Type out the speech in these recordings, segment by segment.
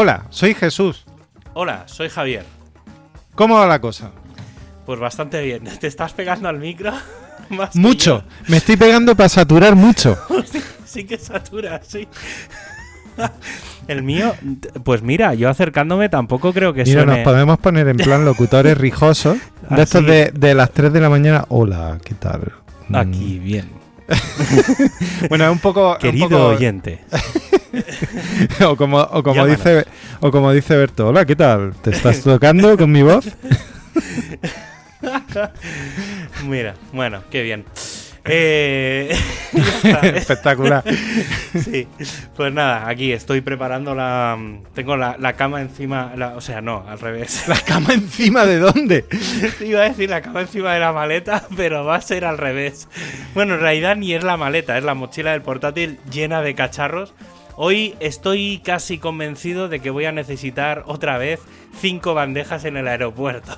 Hola, soy Jesús. Hola, soy Javier. ¿Cómo va la cosa? Pues bastante bien. ¿Te estás pegando al micro? Más Mucho. Me estoy pegando para saturar mucho. sí que satura, sí. El mío, pues mira, yo acercándome tampoco creo que Mira, nos podemos poner en plan locutores rijosos. De Así. estos de, de las 3 de la mañana. Hola, ¿qué tal? Aquí, bien. Bueno, es un poco. un Querido poco- oyente. o como, o como Llámanos. dice o como dice Berto, hola, ¿qué tal? ¿Te estás tocando con mi voz? Mira, bueno, qué bien. Eh. Espectacular. Sí, pues nada, aquí estoy preparando la. Tengo la, la cama encima. la- o sea, no, al revés. ¿La cama encima de dónde? Iba a decir la cama encima de la maleta, pero va a ser al revés. Bueno, en realidad ni es la maleta, es la mochila del portátil llena de cacharros. Hoy estoy casi convencido de que voy a necesitar otra vez cinco bandejas en el aeropuerto.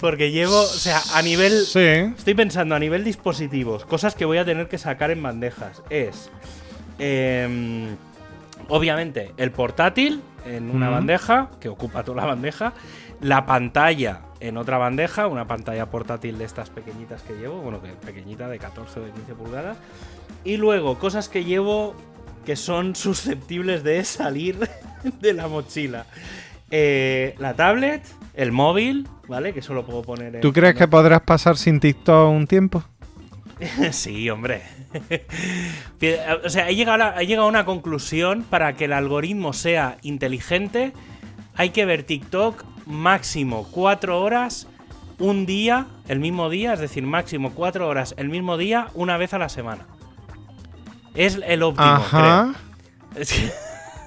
Porque llevo, o sea, a nivel... Sí. Estoy pensando a nivel dispositivos, cosas que voy a tener que sacar en bandejas. Es, em, obviamente, el portátil en una bandeja, que ocupa toda la bandeja. La pantalla en otra bandeja, una pantalla portátil de estas pequeñitas que llevo, bueno, que pequeñita, de 14 o de 15 pulgadas. Y luego, cosas que llevo que son susceptibles de salir de la mochila. Eh, la tablet, el móvil, ¿vale? Que solo puedo poner en... ¿Tú crees que podrás pasar sin TikTok un tiempo? Sí, hombre. o sea, he llegado, a, he llegado a una conclusión para que el algoritmo sea inteligente. Hay que ver TikTok máximo cuatro horas un día, el mismo día, es decir, máximo cuatro horas el mismo día, una vez a la semana. Es el óptimo, Ajá. creo.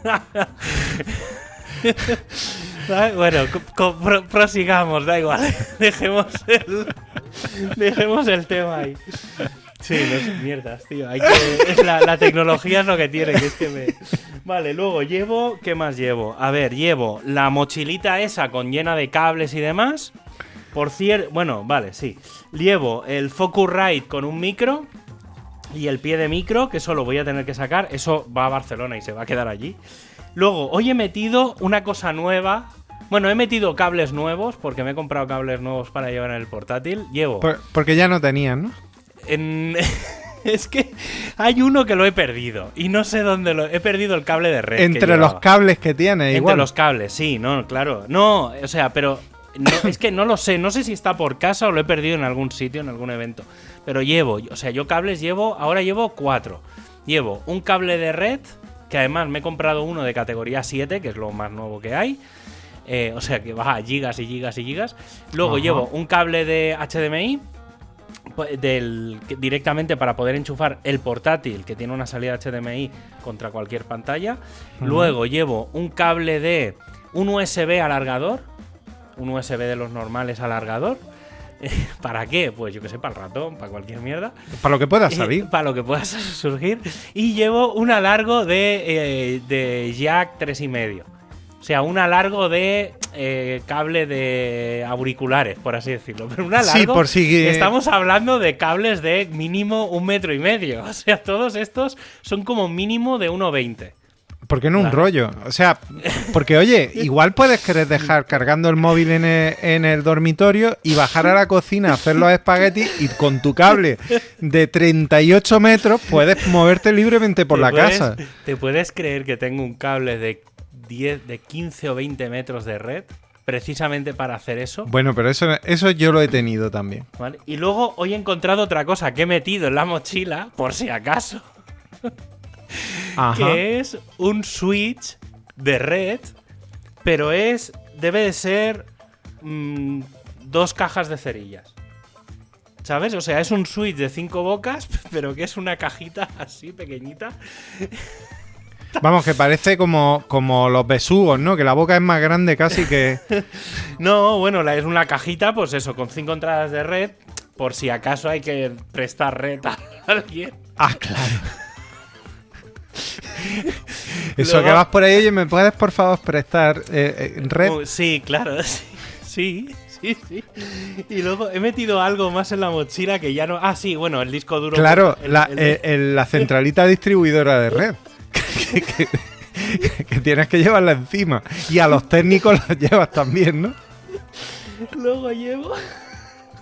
Es bueno, prosigamos, da igual. Dejemos el, dejemos el tema ahí. Sí, no sé, mierdas, tío. Es la, la tecnología es lo que tiene, que es que me. Vale, luego llevo. ¿Qué más llevo? A ver, llevo la mochilita esa con llena de cables y demás. Por cierto. Bueno, vale, sí. Llevo el Focusrite con un micro. Y el pie de micro, que eso lo voy a tener que sacar. Eso va a Barcelona y se va a quedar allí. Luego, hoy he metido una cosa nueva. Bueno, he metido cables nuevos, porque me he comprado cables nuevos para llevar en el portátil. Llevo. Por- porque ya no tenían, ¿no? En- es que hay uno que lo he perdido. Y no sé dónde lo. He perdido el cable de red. Entre los cables que tiene, Entre igual. los cables, sí, no, claro. No, o sea, pero. no, es que no lo sé. No sé si está por casa o lo he perdido en algún sitio, en algún evento. Pero llevo, o sea, yo cables llevo. Ahora llevo cuatro. Llevo un cable de red, que además me he comprado uno de categoría 7, que es lo más nuevo que hay. Eh, o sea, que va a gigas y gigas y gigas. Luego Ajá. llevo un cable de HDMI. pues, Del, directamente para poder enchufar el portátil que tiene una salida HDMI contra cualquier pantalla. Luego llevo un cable de un USB alargador, un USB de los normales alargador. ¿Para qué? Pues yo que sé, para el ratón, para cualquier mierda. Para lo que pueda Eh, salir. para lo que pueda surgir. Y llevo un alargo de, eh, de jack 3,5. O sea, un alargo de eh, cable de auriculares, por así decirlo. Pero un alargo. Sí, por si- Estamos hablando de cables de mínimo un metro y medio. O sea, todos estos son como mínimo de 1,20. ¿Por qué no un Claro. rollo? O sea, porque oye, igual puedes querer dejar cargando el móvil en el, en el dormitorio y bajar a la cocina a hacer los espaguetis y con tu cable de 38 metros puedes moverte libremente por ¿Te la puedes- casa. ¿Te puedes creer que tengo un cable de 10, de 15 o 20 metros de red? Precisamente para hacer eso. Bueno, pero eso, eso yo lo he tenido también. ¿vale? Y luego hoy he encontrado otra cosa que he metido en la mochila, por si acaso, Ajá. que es un switch de red, pero es. debe de ser. mm, dos cajas de cerillas. ¿Sabes? O sea, es un switch de cinco bocas, pero que es una cajita así pequeñita. Vamos, que parece como, como los besugos, ¿no? Que la boca es más grande casi que... No, bueno, la- es una cajita, pues eso, con cinco entradas de red, por si acaso hay que prestar red a alguien. Ah, claro. Eso Luego- que vas por ahí, oye, ¿me puedes por favor prestar eh, eh, red? Oh, sí, claro, sí, sí, sí, sí. Y luego he metido algo más en la mochila que ya no. Ah, sí, bueno, el disco duro. Claro, el- la, el- eh, el- la centralita distribuidora de red. Que- que- que tienes que llevarla encima. Y a los técnicos los llevas también, ¿no? Luego llevo.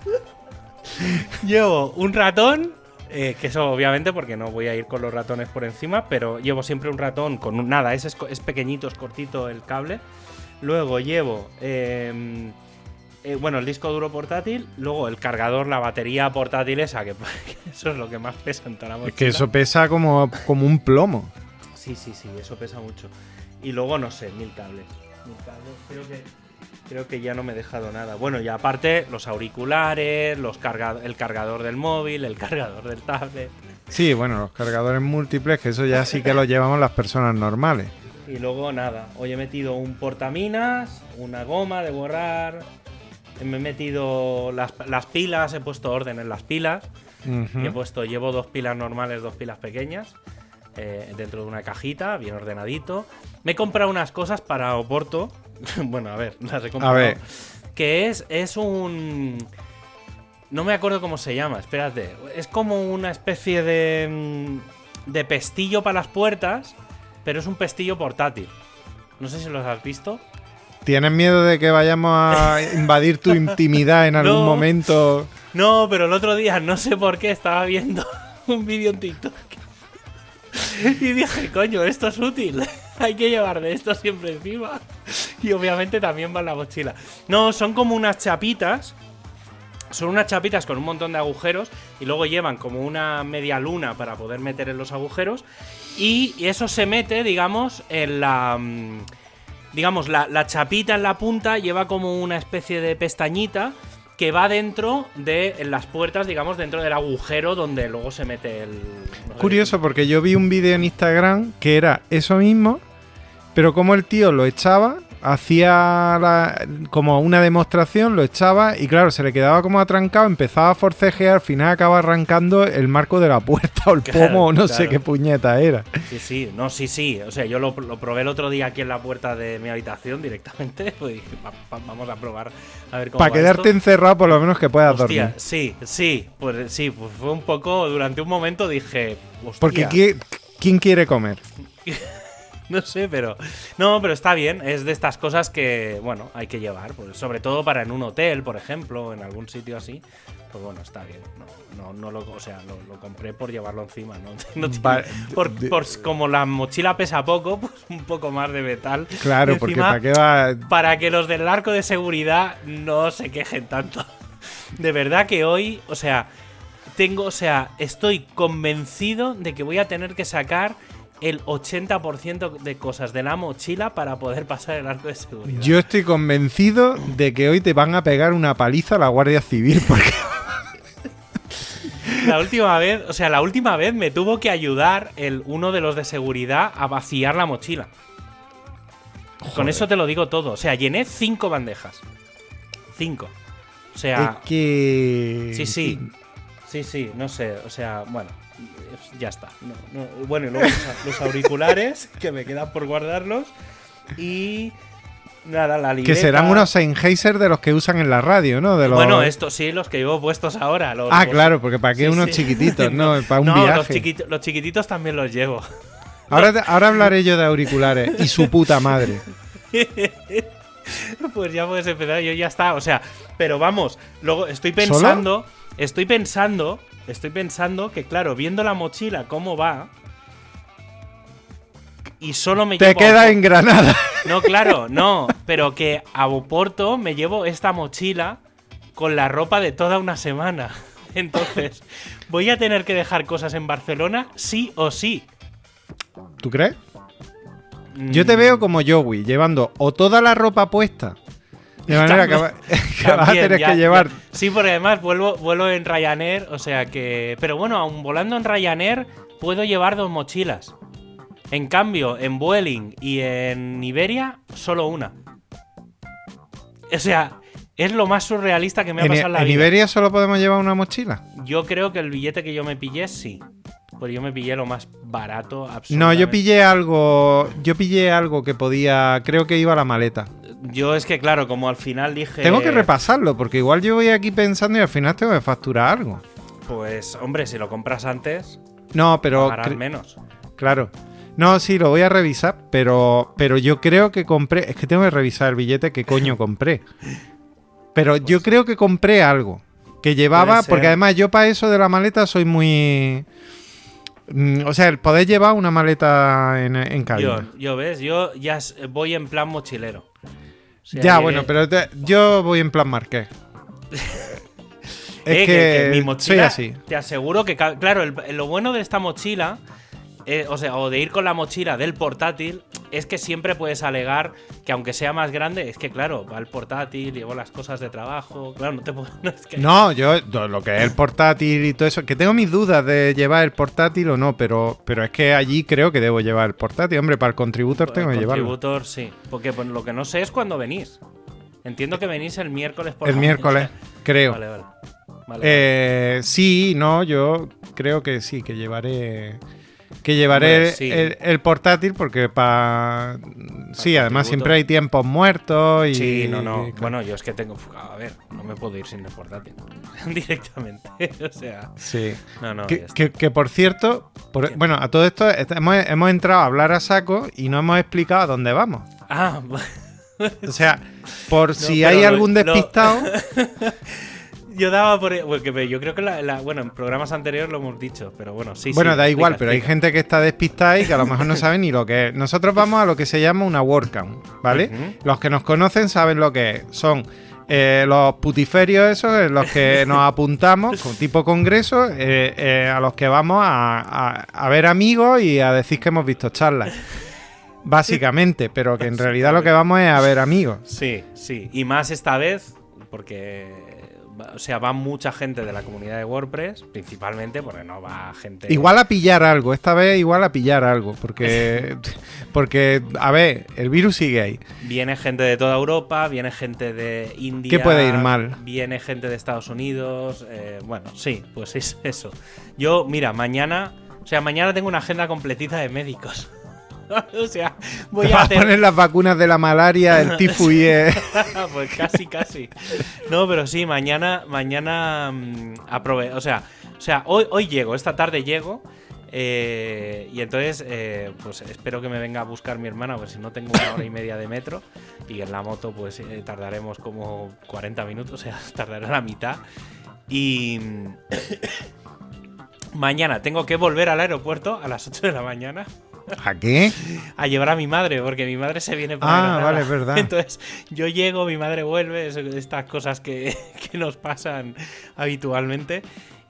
llevo un ratón. Eh, que eso obviamente porque no voy a ir con los ratones por encima, pero llevo siempre un ratón con un, nada, es, es pequeñito, es cortito el cable. Luego llevo, eh, eh, bueno, el disco duro portátil, luego el cargador, la batería portátil esa, que eso es lo que más pesa en toda la Es que eso pesa como, como un plomo. Sí, sí, sí, eso pesa mucho. Y luego, no sé, mil cables. Mil cables. Creo que, creo que ya no me he dejado nada. Bueno, y aparte, los auriculares, los carga el cargador del móvil, el cargador del tablet. Sí, bueno, los cargadores múltiples, que eso ya sí que lo llevamos las personas normales. Y luego, nada, hoy he metido un portaminas, una goma de borrar. Me he metido las, las pilas, he puesto orden en las pilas. He puesto, llevo dos pilas normales, dos pilas pequeñas, eh, dentro de una cajita, bien ordenadito. Me he comprado unas cosas para Oporto. bueno, a ver, las he comprado. ver. Que es, es un... No me acuerdo cómo se llama, espérate. Es como una especie de... mm, De pestillo para las puertas, pero es un pestillo portátil. No sé si los has visto. ¿Tienes miedo de que vayamos a invadir tu intimidad en algún No. momento? No, pero el otro día, no sé por qué, estaba viendo un vídeo en TikTok. Y dije, coño, esto es útil. Hay que llevar de esto siempre encima. Y obviamente también va en la mochila. No, son como unas chapitas. Son unas chapitas con un montón de agujeros y luego llevan como una media luna para poder meter en los agujeros. Y eso se mete, digamos, en la. mm, Digamos, la, chapita en la punta lleva como una especie de pestañita que va dentro de las puertas, digamos, dentro del agujero donde luego se mete el. Curioso, porque yo vi un vídeo en Instagram que era eso mismo, pero como el tío lo echaba, hacía la- como una demostración, lo echaba y claro, se le quedaba como atrancado, empezaba a forcejear, al final acaba arrancando el marco de la puerta o el Claro, pomo o no sé qué puñeta era. Sí, sí, no, sí, sí. O sea, yo lo, lo probé el otro día aquí en la puerta de mi habitación directamente. Pues dije, "Va- va- vamos a probar a ver cómo Para va quedarte esto". encerrado por lo menos que puedas Hostia, dormir. sí, sí, pues sí, pues fue un poco, durante un momento dije, hostia, Porque ¿qui- ¿quién quiere comer? no sé, pero no, pero está bien, es de estas cosas que, bueno, hay que llevar, pues, sobre todo para en un hotel, por ejemplo, o en algún sitio así, pues bueno, está bien, no, no, no lo, o sea, lo, lo compré por llevarlo encima, no, no tiene- por, de- por- como la mochila pesa poco, pues un poco más de metal. Claro, porque para qué va... para que los del arco de seguridad no se quejen tanto. De verdad que hoy, o sea, tengo, o sea, estoy convencido de que voy a tener que sacar el 80% de cosas de la mochila para poder pasar el arco de seguridad. Yo estoy convencido de que hoy te van a pegar una paliza a la Guardia Civil porque La última vez, o sea, la última vez me tuvo que ayudar el uno de los de seguridad a vaciar la mochila. Con eso te lo digo todo. O sea, llené cinco bandejas. Cinco. O sea, es que... Sí, sí. Sí, sí, no sé. O sea, bueno, ya está. No, no. Bueno, y luego los, los auriculares, que me quedan por guardarlos. Y nada, la libreta. Que serán unos Sennheiser de los que usan en la radio, ¿no? De los... Bueno, estos sí, los que llevo puestos ahora. Los, Ah, los- claro, porque para qué Sí, unos sí. chiquititos, ¿no? Para un no, Los, viaje. los chiquititos también los llevo. Ahora, te- ahora hablaré yo de auriculares y su puta madre. Pues ya puedes empezar, yo ya está. O sea, pero vamos, luego estoy pensando, estoy pensando, estoy pensando que, claro, viendo la mochila cómo va. Y solo me Te llevo. queda en Granada. No, claro, no. Pero que a Oporto me llevo esta mochila con la ropa de toda una semana. Entonces, voy a tener que dejar cosas en Barcelona sí o sí. ¿Tú crees? Yo te veo como Joey, llevando o toda la ropa puesta. De manera que, va- que vas a tener ya- que llevar. ya. Sí, porque además vuelvo, vuelo en Ryanair, o sea que. Pero bueno, aún volando en Ryanair, puedo llevar dos mochilas. En cambio, en Vueling y en Iberia, solo una. O sea, es lo más surrealista que me ha En, pasado en la en vida. Iberia solo podemos llevar una mochila. Yo creo que el billete que yo me pillé, sí. Pues yo me pillé lo más barato, No, yo pillé algo. Yo pillé algo que podía. Creo que iba a la maleta. Yo es que, claro, como al final dije. Tengo que repasarlo, porque igual yo voy aquí pensando y al final tengo que facturar algo. Pues, hombre, si lo compras antes, No, pero. pagarás menos. Claro. No, sí, lo voy a revisar, pero, pero yo creo que compré. Es que tengo que revisar el billete que coño compré. Pero yo creo que compré algo. Que llevaba. Porque además yo para eso de la maleta soy muy. mm, O sea, el poder llevar una maleta en, en cabina. Yo, yo, ¿ves? Yo ya voy en plan mochilero. Sea, ya, bueno, pero te- yo voy en plan marqués. es Eh, que, mi soy mochila, así. Te aseguro que, claro, el- lo bueno de esta mochila, eh, o sea, o de ir con la mochila del portátil, es que siempre puedes alegar que aunque sea más grande, es que claro, va el portátil, llevo las cosas de trabajo, claro, no te puedo. no, es que- No, yo lo que es el portátil y todo eso, que tengo mis dudas de llevar el portátil o no, pero, pero es que allí creo que debo llevar el portátil. Hombre, para el contributor el tengo que llevarlo. contributor, sí. Porque pues, lo que no sé es cuándo venís. Entiendo que venís el miércoles por El la miércoles, mañana. creo. Vale, vale. Vale, Eh, sí, no, yo creo que sí, que llevaré que llevaré sí. el, el portátil porque para sí, además siempre hay tiempos muertos y Sí, no, no. y- Bueno, yo es que tengo. A ver, no me puedo ir sin el portátil. Directamente. o sea. sí. No, no. Que, por cierto, bueno, a todo esto est- hemos, hemos entrado a hablar a saco y no hemos explicado a dónde vamos. Ah, O sea, por si hay algún despistado, yo daba por. Bueno, que yo creo que la, la- bueno, en programas anteriores lo hemos dicho, pero bueno, sí. bueno, sí, da igual, explica, pero hay gente que está despistada y que a lo mejor no sabe ni lo que es. Nosotros vamos a lo que se llama una WordCamp, ¿vale? Los que nos conocen saben lo que es. Son eh, los putiferios esos en los que nos apuntamos, con tipo congreso, eh, eh, a los que vamos a, a- a ver amigos y a decir que hemos visto charlas. Básicamente, pero que en realidad lo que vamos es a ver amigos. Sí, sí. Y más esta vez, porque. O sea, va mucha gente de la comunidad de WordPress, principalmente, porque no va gente. Igual a pillar algo, esta vez igual a pillar algo, porque, porque a ver, el virus sigue ahí. Viene gente de toda Europa, viene gente de India. ¿Qué puede ir mal? Viene gente de Estados Unidos. eh, bueno, sí, pues es eso. Yo, mira, mañana. O sea, mañana tengo una agenda completita de médicos. o sea, voy Te a vas a poner las vacunas de la malaria, el tifus y el- pues casi, casi. No, pero sí, mañana, mañana mm, aprove o sea, o sea, hoy, hoy llego, esta tarde llego. eh, y entonces, eh, pues espero que me venga a buscar mi hermana, pues si no tengo una hora y media de metro. Y en la moto, pues eh, tardaremos como 40 minutos, o sea, tardará la mitad. Y mañana tengo que volver al aeropuerto a las 8 de la mañana ¿A qué? a llevar a mi madre, porque mi madre se viene para Ah, Granada. vale, es verdad. Entonces, yo llego, mi madre vuelve, es- estas cosas que, que nos pasan habitualmente.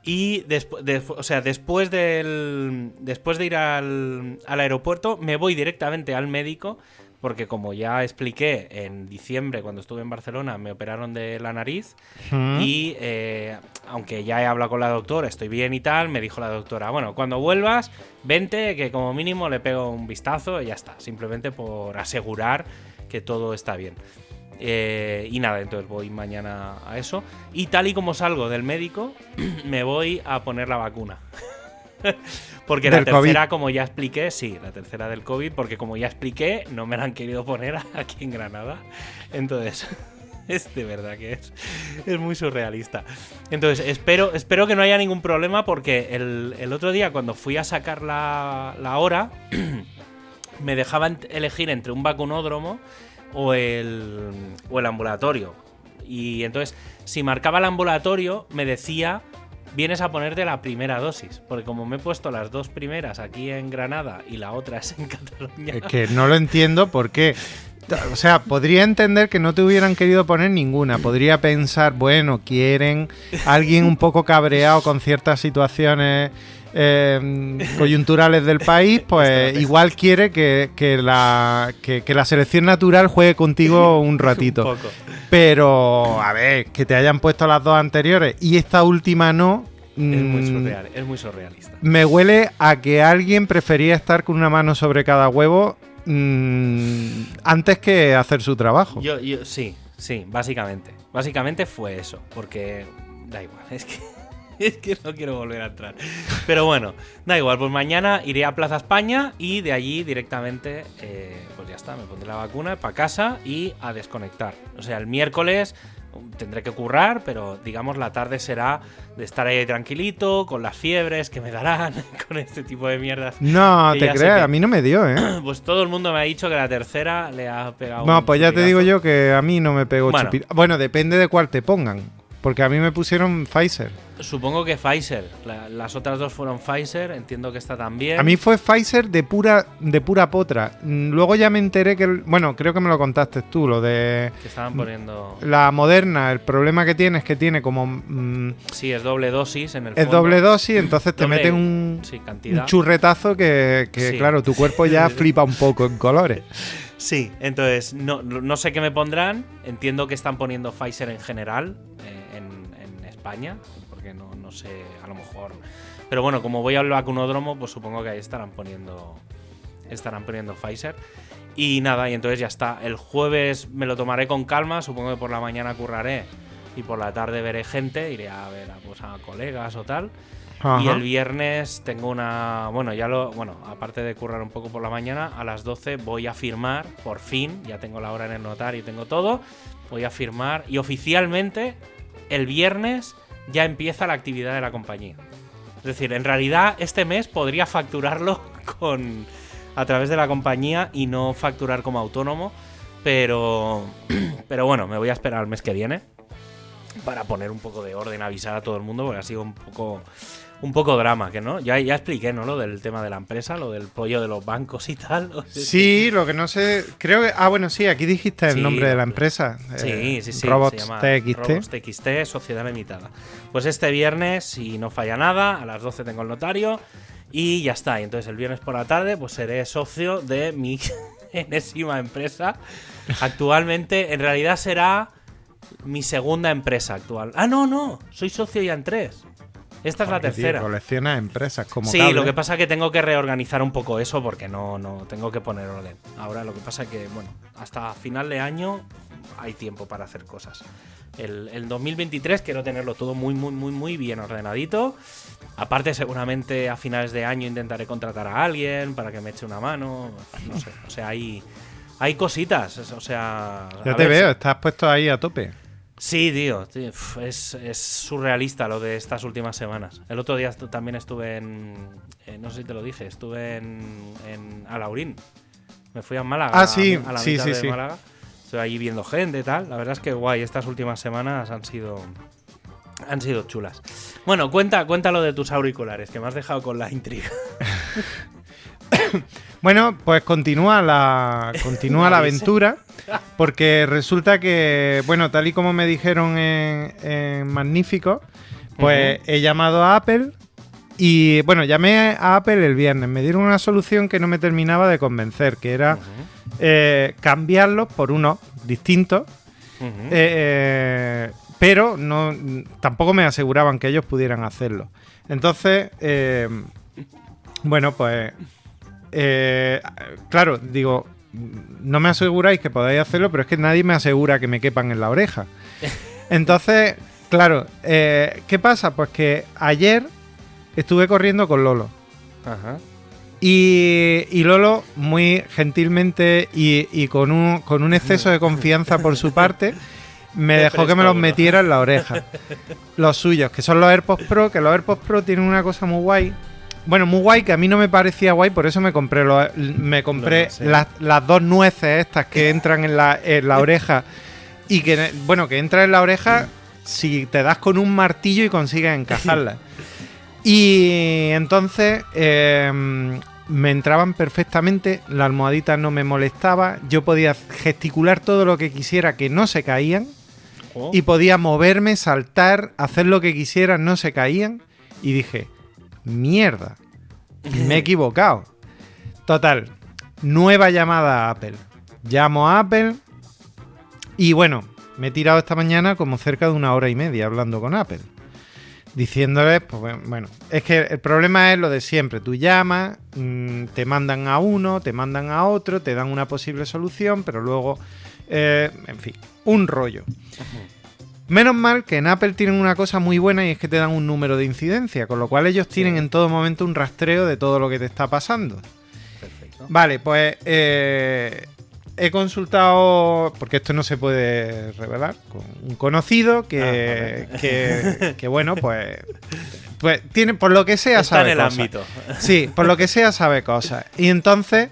Y después, o sea, después del. Después de ir al, al aeropuerto, me voy directamente al médico. Porque como ya expliqué, en diciembre, cuando estuve en Barcelona, me operaron de la nariz. Mm. Y eh, aunque ya he hablado con la doctora, estoy bien y tal, me dijo la doctora, bueno, cuando vuelvas, vente, que como mínimo le pego un vistazo y ya está, simplemente por asegurar que todo está bien. Eh, y nada, entonces voy mañana a eso. Y tal y como salgo del médico, me voy a poner la vacuna. porque la tercera, COVID. como ya expliqué, sí, la tercera del COVID, porque como ya expliqué, no me la han querido poner aquí en Granada. Entonces, es de verdad que es, es muy surrealista. Entonces, espero, espero que no haya ningún problema porque el, el otro día cuando fui a sacar la, la hora, me dejaban elegir entre un vacunódromo o el, o el ambulatorio. Y entonces, si marcaba el ambulatorio, me decía, vienes a ponerte la primera dosis. Porque como me he puesto las dos primeras aquí en Granada y la otra es en Cataluña. Es que no lo entiendo por qué. O sea, podría entender que no te hubieran querido poner ninguna. Podría pensar, bueno, quieren alguien un poco cabreado con ciertas situaciones eh, coyunturales del país, pues igual quiere que, que la, que, que la selección natural juegue contigo un ratito. Un poco. Pero, a ver, que te hayan puesto las dos anteriores y esta última no. Es muy, mm, surreal, es muy surrealista. me huele a que alguien prefería estar con una mano sobre cada huevo mm, antes que hacer su trabajo. Yo, yo, sí, sí, básicamente. Básicamente fue eso, porque da igual, es que, es que no quiero volver a entrar. Pero bueno, da igual, pues mañana iré a Plaza España y de allí directamente, eh, pues ya está, me pondré la vacuna para casa y a desconectar. O sea, el miércoles tendré que currar, pero digamos la tarde será de estar ahí tranquilito, con las fiebres que me darán, con este tipo de mierdas. No, te creas, que- a mí no me dio, ¿eh? Pues todo el mundo me ha dicho que la tercera le ha pegado. No, un pues ya te digo yo que a mí no me pegó Bueno. Bueno, depende de cuál te pongan. Porque a mí me pusieron Pfizer. Supongo que Pfizer. La- las otras dos fueron Pfizer, entiendo que esta también. A mí fue Pfizer de pura, de pura potra. Mm, Luego ya me enteré que. Bueno, creo que me lo contaste tú, lo de. Que estaban poniendo. La moderna, el problema que tiene es que tiene como. mm, Sí, es doble dosis en el es fondo. doble dosis, entonces te Doble- meten un, Sí, un churretazo que, que, Sí. claro, tu cuerpo ya flipa un poco en colores. Sí, entonces no, no sé qué me pondrán. Entiendo que están poniendo Pfizer en general eh, España, porque no, no sé, a lo mejor. Pero bueno, como voy al vacunódromo, pues supongo que ahí estarán poniendo estarán poniendo Pfizer. Y nada, y entonces ya está. El jueves me lo tomaré con calma, supongo que por la mañana curraré y por la tarde veré gente, iré a ver a, pues, a colegas o tal. Y el viernes tengo una. Bueno, ya lo. Bueno, aparte de currar un poco por la mañana, a las 12 voy a firmar, por fin. Ya tengo la hora en el notario y tengo todo. Voy a firmar. Y oficialmente, el viernes ya empieza la actividad de la compañía. Es decir, en realidad, este mes podría facturarlo con. a través de la compañía y no facturar como autónomo. Pero. Pero bueno, me voy a esperar al mes que viene. Para poner un poco de orden, avisar a todo el mundo, porque ha sido un poco un poco drama, que no. Ya, ya expliqué, ¿no? Lo del tema de la empresa, lo del pollo de los bancos y tal. O sea, Sí, lo que no sé. Creo que. Ah, bueno, sí, aquí dijiste el Sí, nombre de la pues, empresa. Sí, eh, sí, sí. Robots TXT. Robots TXT, Sociedad Limitada. Pues este viernes, si no falla nada, a las 12 tengo el notario y ya está. Y entonces el viernes por la tarde, pues seré socio de mi enésima empresa. Actualmente, en realidad será mi segunda empresa actual. Ah, no, no, soy socio ya en tres. Esta es la tercera. colecciona empresas como Sí, cable. lo que pasa es que tengo que reorganizar un poco eso porque no, no tengo que poner orden. Ahora lo que pasa es que, bueno, hasta final de año hay tiempo para hacer cosas. El, el 2023 quiero tenerlo todo muy, muy, muy, muy bien ordenadito. Aparte, seguramente a finales de año intentaré contratar a alguien para que me eche una mano. No sé, o sea, hay, hay cositas. O sea, Ya te ver veo, estás puesto ahí a tope. Sí, tío, es, es surrealista lo de estas últimas semanas. El otro día también estuve en, eh, no sé si te lo dije, estuve en, en Alaurín. Me fui a Málaga. Ah, sí, a la sí, mitad sí, de sí. Málaga. Estoy ahí viendo gente y tal. La verdad es que guay, estas últimas semanas han sido han sido chulas. Bueno, cuenta, cuéntalo de tus auriculares, que me has dejado con la intriga. Bueno, pues continúa la, continúa la aventura. Porque resulta que, bueno, tal y como me dijeron en, en Magnífico, pues he llamado a Apple y, bueno, llamé a Apple el viernes. Me dieron una solución que no me terminaba de convencer, que era eh, cambiarlos por unos distintos. Ujú. Eh, pero no, tampoco me aseguraban que ellos pudieran hacerlo. Entonces, eh, bueno, pues, eh, claro, digo, no me aseguráis que podáis hacerlo, pero es que nadie me asegura que me quepan en la oreja. Entonces, claro, eh, ¿qué pasa? Pues que ayer estuve corriendo con Lolo. Ajá. Y, y Lolo, muy gentilmente y, y con, un, con un exceso de confianza por su parte, me dejó que me los uno. metiera en la oreja. Los suyos, que son los AirPods Pro, que los AirPods Pro tienen una cosa muy guay. Bueno, muy guay, que a mí no me parecía guay, por eso me compré me compré No las, las dos nueces estas que entran en la, en la oreja. Y que, bueno, que entran en la oreja si te das con un martillo y consigues encajarlas. Y entonces eh, me entraban perfectamente, la almohadita no me molestaba, yo podía gesticular todo lo que quisiera que no se caían Oh. y podía moverme, saltar, hacer lo que quisiera, no se caían. Y dije, mierda, me he equivocado. Total, nueva llamada a Apple. Llamo a Apple y bueno, me he tirado esta mañana como cerca de una hora y media hablando con Apple. Diciéndoles, pues bueno, es que el problema es lo de siempre. Tú llamas, mm, te mandan a uno, te mandan a otro, te dan una posible solución, pero luego, eh, en fin, un rollo. Menos mal que en Apple tienen una cosa muy buena y es que te dan un número de incidencia, con lo cual ellos tienen en todo momento un rastreo de todo lo que te está pasando. Perfecto. Vale, pues eh, he consultado, porque esto no se puede revelar, con un conocido que, Ah, que, que, bueno, pues, pues tiene, por lo que sea, Está sabe en el cosas. ámbito. Sí, por lo que sea, sabe cosas. Y entonces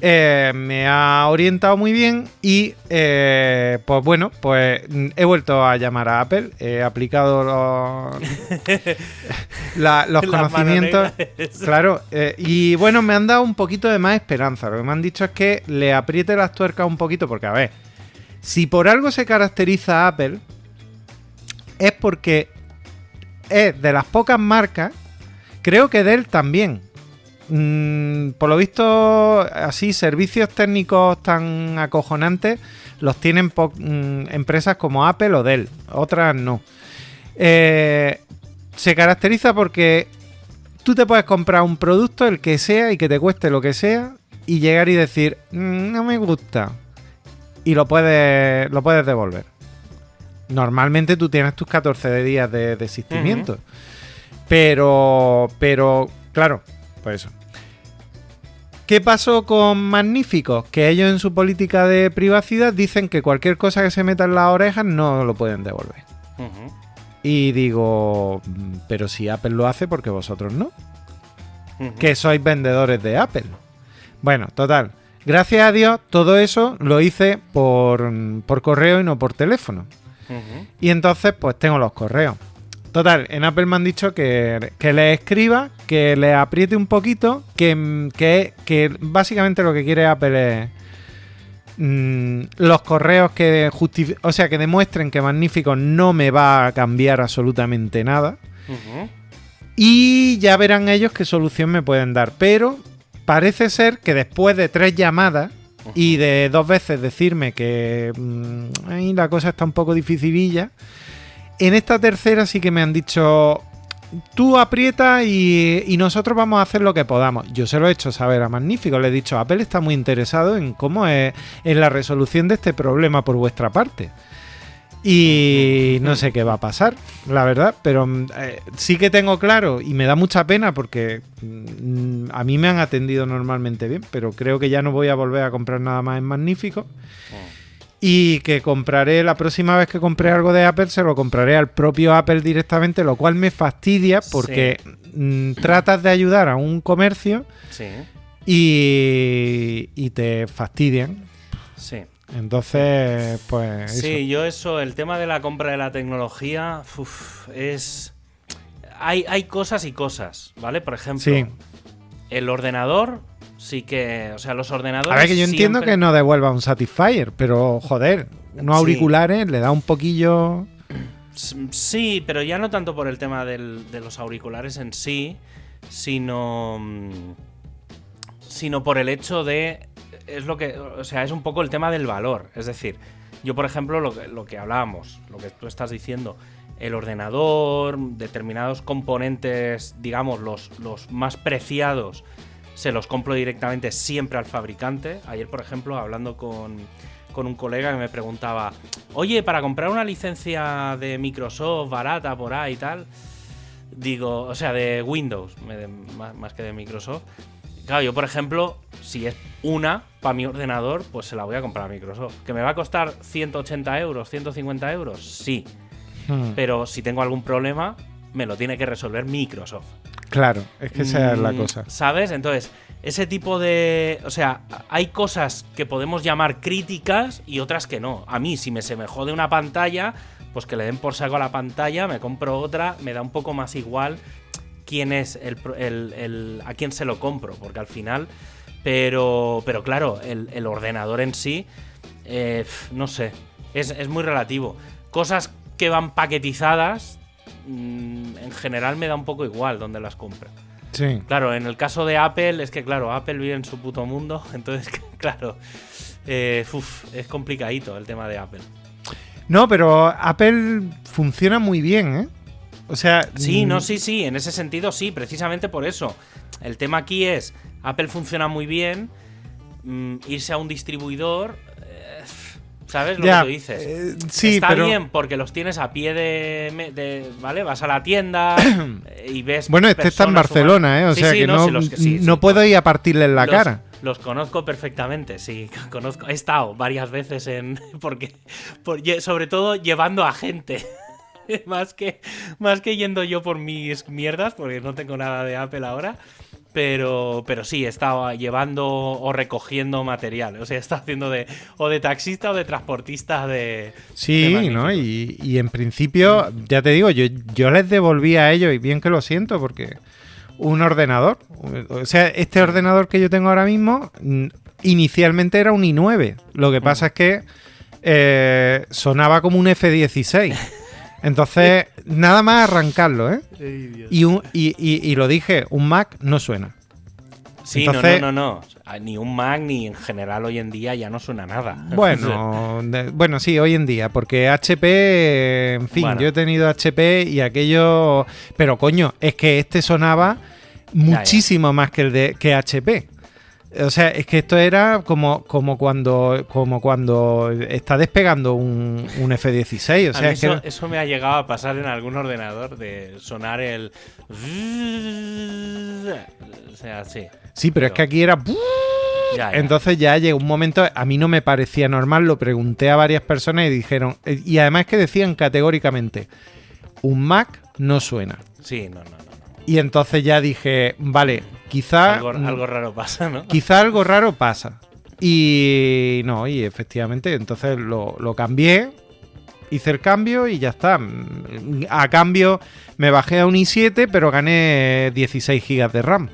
eh, me ha orientado muy bien y, eh, pues bueno, pues mm, he vuelto a llamar a Apple, he aplicado los, la- los conocimientos. Claro, eh, y bueno, me han dado un poquito de más esperanza. Lo que me han dicho es que le apriete las tuercas un poquito, porque a ver, si por algo se caracteriza a Apple, es porque es de las pocas marcas, creo que Dell también. Mm, por lo visto, así, servicios técnicos tan acojonantes los tienen mm, empresas como Apple o Dell, otras no. Eh, se caracteriza porque tú te puedes comprar un producto, el que sea, y que te cueste lo que sea, y llegar y decir, "Mm, no me gusta. Y lo puedes, lo puedes devolver. Normalmente tú tienes tus 14 días de desistimiento. Pero, pero, claro, pues eso. ¿Qué pasó con Magníficos? Que ellos en su política de privacidad dicen que cualquier cosa que se meta en las orejas no lo pueden devolver. Y digo, "Mm, pero si Apple lo hace, porque vosotros no? Que sois vendedores de Apple. Bueno, total. Gracias a Dios, todo eso lo hice por, por correo y no por teléfono. Y entonces, pues tengo los correos. Total, en Apple me han dicho que, que le escriba, que le apriete un poquito, que, que, que básicamente lo que quiere Apple es mm, los correos que o sea, que demuestren que Magnífico no me va a cambiar absolutamente nada. Y ya verán ellos qué solución me pueden dar. Pero parece ser que después de tres llamadas y de dos veces decirme que mm, la cosa está un poco dificililla, en esta tercera sí que me han dicho, tú aprieta y, nosotros vamos a hacer lo que podamos. Yo se lo he hecho saber a Magnífico, le he dicho, Apple está muy interesado en cómo es en la resolución de este problema por vuestra parte. Y no sé qué va a pasar, la verdad, pero mm, eh, sí que tengo claro y me da mucha pena porque mm, a mí me han atendido normalmente bien, pero creo que ya no voy a volver a comprar nada más en Magnífico y que compraré la próxima vez que compre algo de Apple se lo compraré al propio Apple directamente, lo cual me fastidia porque mm, tratas de ayudar a un comercio Sí, y, y te fastidian. sí. Entonces, pues... eso. Sí, yo eso, el tema de la compra de la tecnología, uf, es... Hay, hay cosas y cosas, ¿vale? Por ejemplo, Sí. el ordenador sí que... O sea, los ordenadores... A ver, que yo entiendo que no devuelva un Satisfyer, pero joder, unos Sí. auriculares le da un poquillo. Sí, pero ya no tanto por el tema del- de los auriculares en sí, sino. mm, sino por el hecho de. Es lo que. O sea, es un poco el tema del valor. Es decir, yo, por ejemplo, lo que, lo que hablábamos, lo que tú estás diciendo, el ordenador, determinados componentes, digamos, los, los más preciados, se los compro directamente siempre al fabricante. Ayer, por ejemplo, hablando con, con un colega que me preguntaba, oye, para comprar una licencia de Microsoft barata por ahí y tal, digo, o sea, de Windows, más que de Microsoft. Claro, yo, por ejemplo, si es una para mi ordenador, pues se la voy a comprar a Microsoft. ¿Que me va a costar 180 euros, 150 euros? Sí. Hmm, Pero si tengo algún problema, me lo tiene que resolver Microsoft. Claro, es que esa es la Mm, cosa. ¿Sabes? Entonces, ese tipo de. O sea, hay cosas que podemos llamar críticas y otras que no. A mí, si me se me jode una pantalla, pues que le den por saco a la pantalla, me compro otra, me da un poco más igual quién es el, el- el- a quién se lo compro, porque al final. Pero, pero claro, el, el ordenador en sí, eh, no sé, es, es muy relativo. Cosas que van paquetizadas, mm, en general me da un poco igual donde las compre. Sí. Claro, en el caso de Apple, es que claro, Apple vive en su puto mundo, entonces, claro, eh, uf, es complicadito el tema de Apple. No, pero Apple funciona muy bien, ¿eh? O sea. Sí, mm, no, sí, sí, en ese sentido sí, precisamente por eso. El tema aquí es, Apple funciona muy bien, mm, irse a un distribuidor, ¿sabes lo Ya, que tú dices? eh, sí, Está pero. bien porque los tienes a pie de, ¿Vale? Vas a la tienda y ves. Bueno, este está en Barcelona, ¿eh? O Sí, sea sí, que no, no, sí, que puedo ir a partirle en la Los- cara. Los conozco perfectamente, sí, conozco. He estado varias veces en. Porque. sobre todo llevando a gente. más, que, más que yendo yo por mis mierdas, porque no tengo nada de Apple ahora. Pero, pero sí, he estado llevando o recogiendo material. O sea, estado haciendo de. O de taxista o de transportista de. de Sí, ¿no? Y, y en principio, ya te digo, yo, yo les devolví a ellos, y bien que lo siento, porque un ordenador, o sea, este ordenador que yo tengo ahora mismo, mm, inicialmente era un i9. Lo que pasa es que eh, sonaba como un F16. Entonces, nada más arrancarlo, ¿eh? Y, un- y- y- y lo dije, un Mac no suena. Sí, Entonces- no, no, no, no. Ah, Ni un Mac ni en general hoy en día ya no suena nada. Bueno, de- bueno, sí, hoy en día, porque HP, en fin, Bueno. yo he tenido HP y aquello, pero coño, es que este sonaba muchísimo más que el de que HP. O sea, es que esto era como, como cuando como cuando está despegando un, un F-16. O A sea, es que eso, eso me ha llegado a pasar en algún ordenador de sonar el. O sea, sí. sí, pero es que aquí era. Ya, ya. Entonces ya llegó un momento, a mí no me parecía normal, lo pregunté a varias personas y dijeron, eh, y además que decían categóricamente, un Mac no suena. Sí, no, no, no. Y entonces ya dije, vale, quizá Algo, algo raro pasa, ¿no? quizá algo raro pasa. Y no, y efectivamente, entonces lo, lo cambié, hice el cambio y ya está. A cambio me bajé a un i7, pero gané 16 GB de RAM.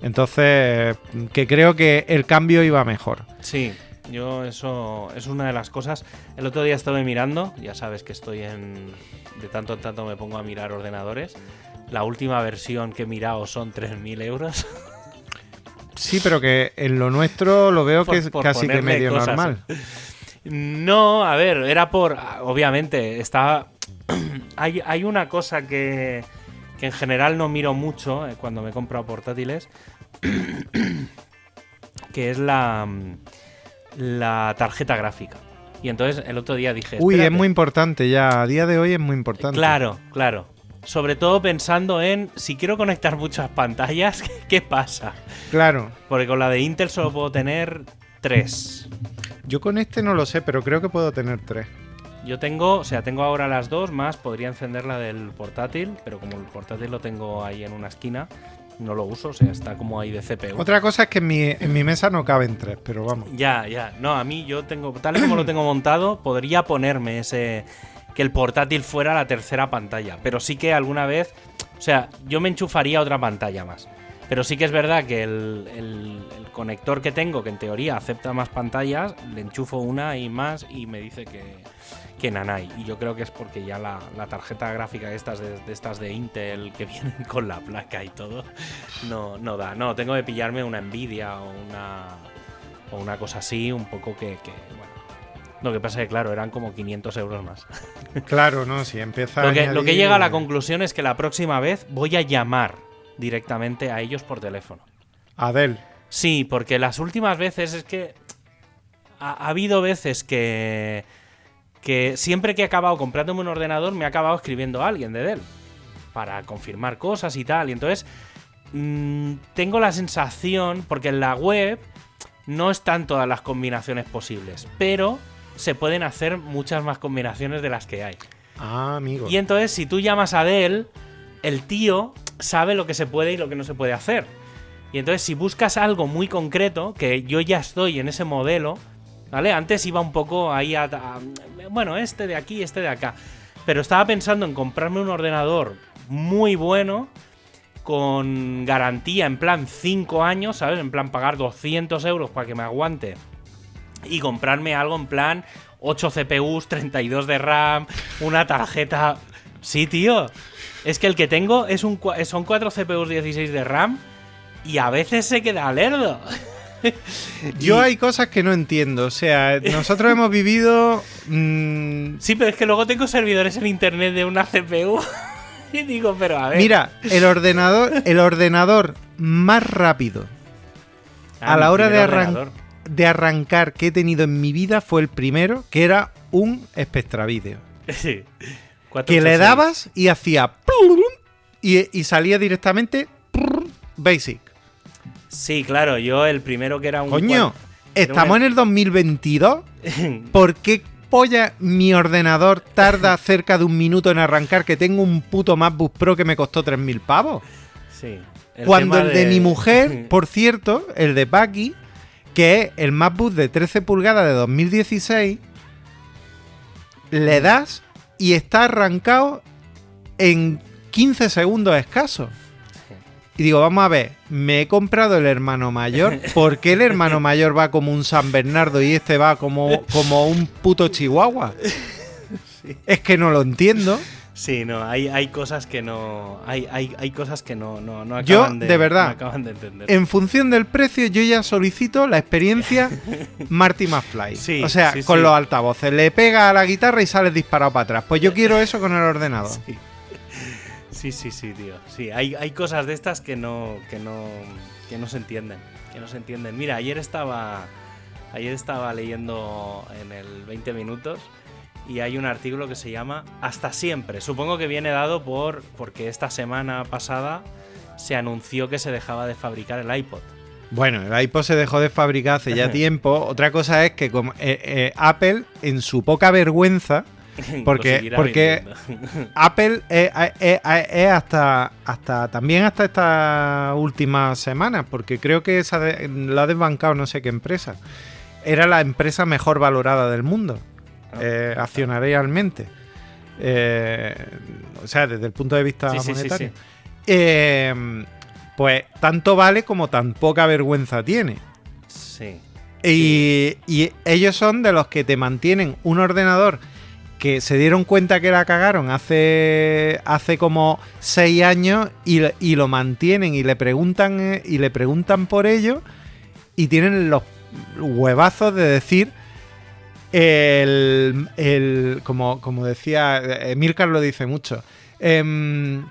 Entonces, que creo que el cambio iba mejor. Sí, yo eso es una de las cosas. El otro día estuve mirando, ya sabes que estoy en. De tanto en tanto me pongo a mirar ordenadores. La última versión que he mirado son 3.000 euros. Sí, pero que en lo nuestro lo veo Por- que es casi que medio cosas. normal. No, a ver, era por. Obviamente, está. hay, hay una cosa que, que en general no miro mucho eh, cuando me he comprado portátiles. que es la. La tarjeta gráfica. Y entonces el otro día dije. Uy, es muy importante ya. A día de hoy es muy importante. Claro, claro. Sobre todo pensando en si quiero conectar muchas pantallas, ¿qué pasa? Claro. Porque con la de Intel solo puedo tener tres. Yo con este no lo sé, pero creo que puedo tener tres. Yo tengo, o sea, tengo ahora las dos más, podría encender la del portátil, pero como el portátil lo tengo ahí en una esquina, no lo uso, o sea, está como ahí de CPU. Otra cosa es que en mi, en mi mesa no caben tres, pero vamos. Ya, ya. No, a mí yo tengo, tal y como lo tengo montado, podría ponerme ese que el portátil fuera la tercera pantalla, pero sí que alguna vez, o sea, yo me enchufaría otra pantalla más. Pero sí que es verdad que el, el- conector que tengo, que en teoría acepta más pantallas, le enchufo una y más y me dice que, que nanay. Y yo creo que es porque ya la, la tarjeta gráfica de estas de, estas de Intel que vienen con la placa y todo, no, no da. No, tengo que pillarme una Nvidia o una, o una cosa así, un poco que. Lo que pasa es que, claro, eran como 500 euros más. Claro, no, si empieza Lo que, lo que llega a la conclusión es que la próxima vez voy a llamar directamente a ellos por teléfono. Adel. Sí, porque las últimas veces es que ha, ha habido veces que que siempre que he acabado comprándome un ordenador me ha acabado escribiendo a alguien de Dell para confirmar cosas y tal. Y entonces mm, tengo la sensación, porque en la web no están todas las combinaciones posibles, pero se pueden hacer muchas más combinaciones de las que hay. Ah, amigo. Y entonces, si tú llamas a Dell, el tío sabe lo que se puede y lo que no se puede hacer. Y entonces, si buscas algo muy concreto, que yo ya estoy en ese modelo, ¿vale? Antes iba un poco ahí a, a- Bueno, este de aquí, este de acá. Pero estaba pensando en comprarme un ordenador muy bueno, con garantía en plan 5 años, ¿sabes? En plan pagar 200 euros para que me aguante. Y comprarme algo en plan 8 CPUs, 32 de RAM, una tarjeta... Sí, tío. Es que el que tengo es un, son 4 CPUs 16 de RAM y a veces se queda lerdo. Yo Y- hay cosas que no entiendo. O sea, nosotros hemos vivido. mm, Sí, pero es que luego tengo servidores en internet de una CPU. y digo, pero a ver. mira, el ordenador, el ordenador más rápido Ah, a la hora de, primer arran- ordenador. De arrancar que he tenido en mi vida fue el primero, que era un Spectra Video. Sí. Que le 486. dabas y hacía. y, y salía directamente Basic. Sí, claro, yo el primero que era un. Coño, estamos en el 2022. ¿Por qué polla mi ordenador tarda cerca de un minuto en arrancar que tengo un puto MacBook Pro que me costó 3.000 pavos? Sí. Cuando el de... mi mujer, por cierto, el de Paki, que es el MacBook de 13 pulgadas de 2016, le das y está arrancado en 15 segundos escasos. Y digo, vamos a ver, me he comprado el hermano mayor. ¿Por qué el hermano mayor va como un San Bernardo y este va como, como un puto chihuahua? Es que no lo entiendo. Sí, no, hay, hay cosas que no. Hay, hay, hay cosas que no, no, no Yo, acaban de, de verdad, no acaban de entender. En función del precio, yo ya solicito la experiencia Marty McFly. Sí, o sea, sí, con sí. los altavoces. Le pega a la guitarra y sale disparado para atrás. Pues yo quiero eso con el ordenador. Sí. Sí, sí, sí, tío. Sí, hay, hay cosas de estas que no, que no, que no se entienden. Que no se entienden. Mira, ayer estaba, ayer estaba leyendo en el 20 minutos y hay un artículo que se llama Hasta siempre. Supongo que viene dado por porque esta semana pasada se anunció que se dejaba de fabricar el iPod. Bueno, el iPod se dejó de fabricar hace ya tiempo. Otra cosa es que como, eh, eh, Apple, en su poca vergüenza, Porque-. Apple es, es- es- es hasta, hasta también hasta estas últimas semanas, porque creo que esa de- la ha desbancado no sé qué empresa. Era la empresa mejor valorada del mundo. Eh, accionarialmente. Eh, o sea, desde el punto de vista Sí, sí, sí, monetario. sí. Eh, pues tanto vale como tan poca vergüenza tiene. Sí. Y, y ellos son de los que te mantienen un ordenador que se dieron cuenta que la cagaron hace, hace como seis años y, y lo mantienen y le preguntan eh, y le preguntan por ello y tienen los huevazos de decir el, el- como, como decía Emilcar lo dice mucho em,